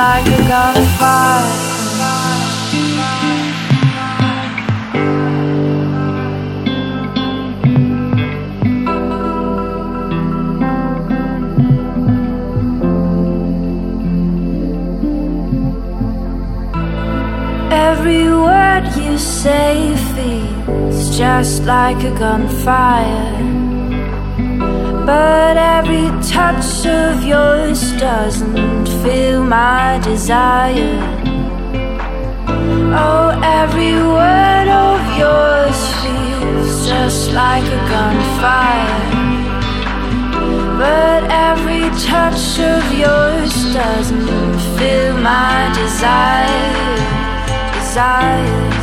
like a gunfire. Every word you say feels just like a gunfire. But every touch of yours doesn't feel my desire. Oh, every word of yours feels just like a gunfire. But every touch of yours doesn't feel my desire. Desire.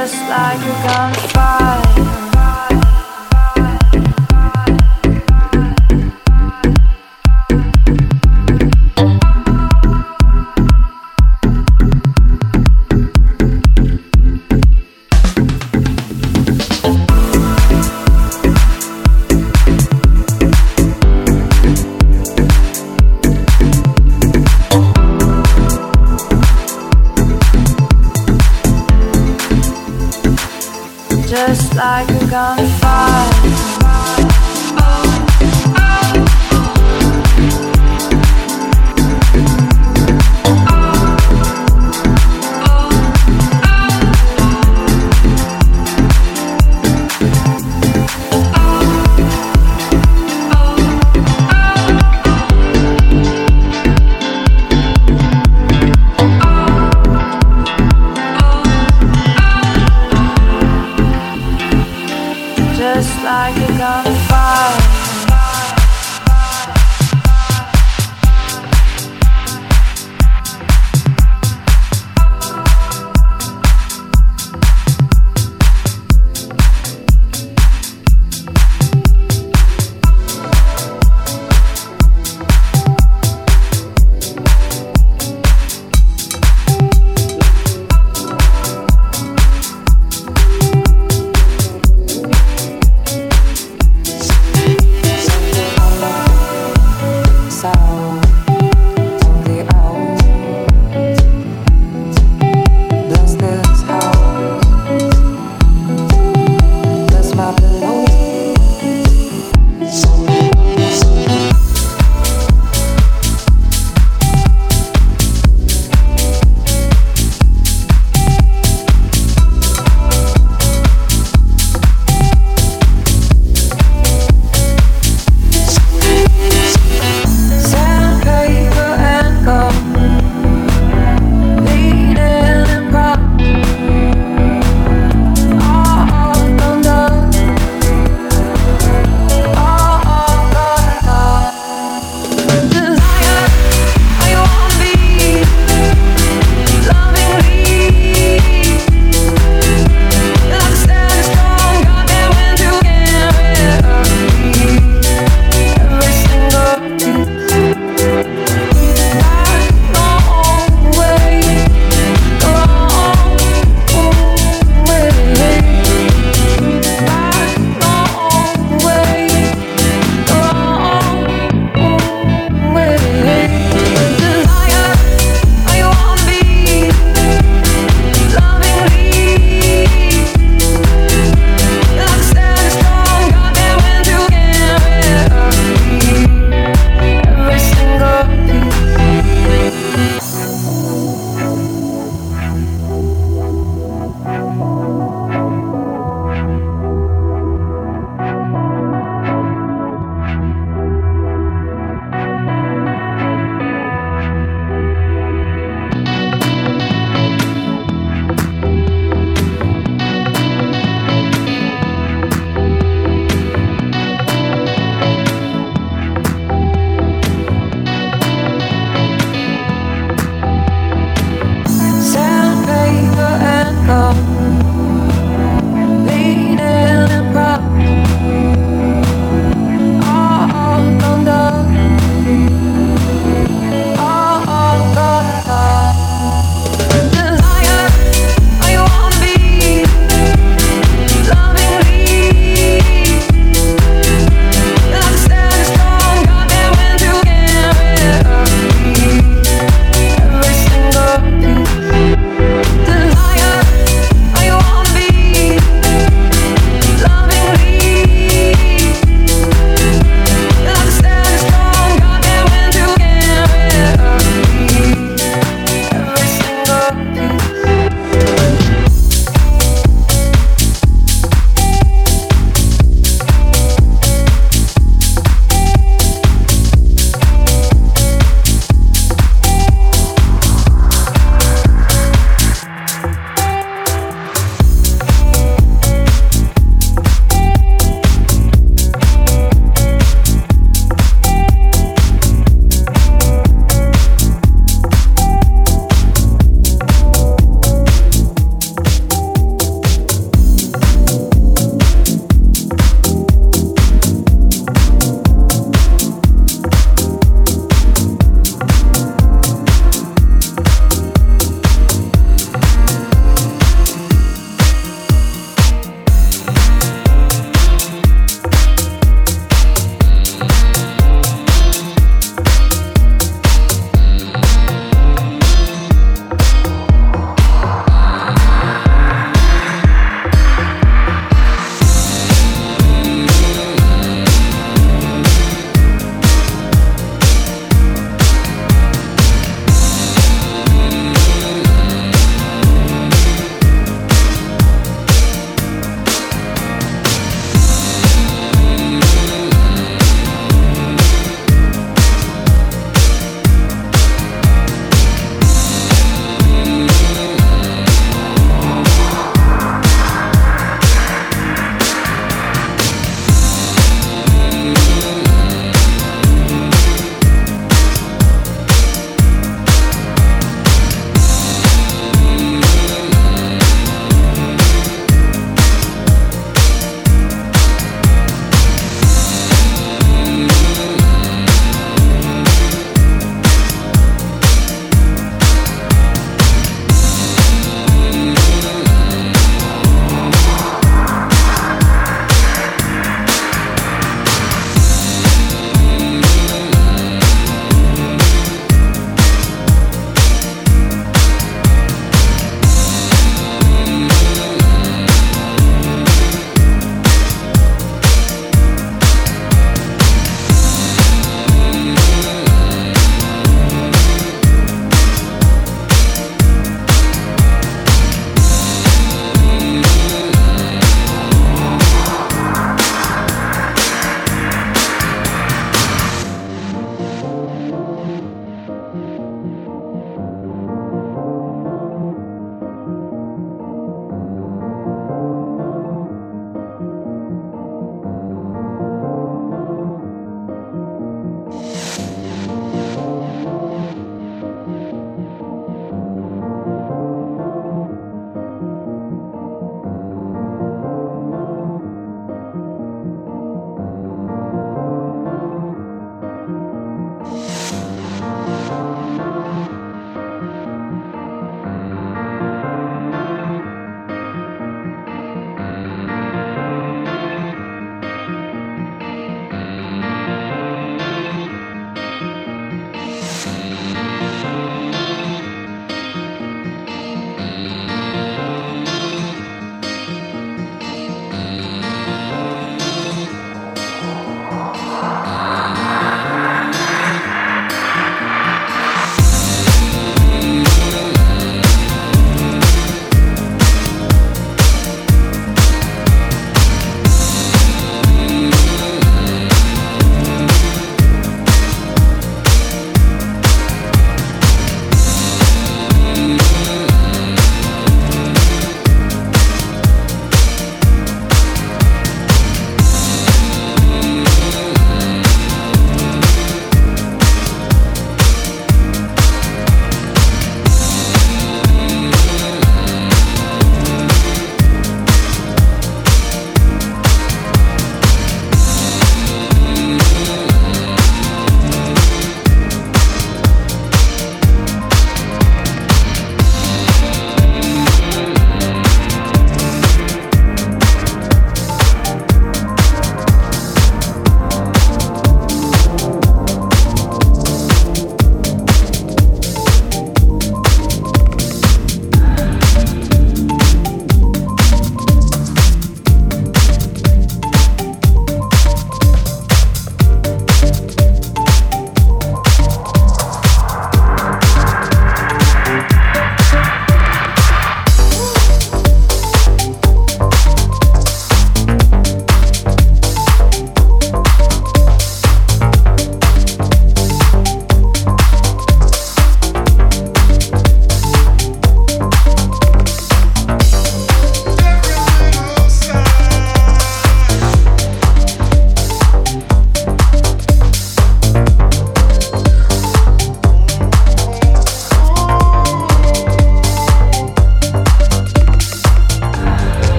Just like a gunfire. Like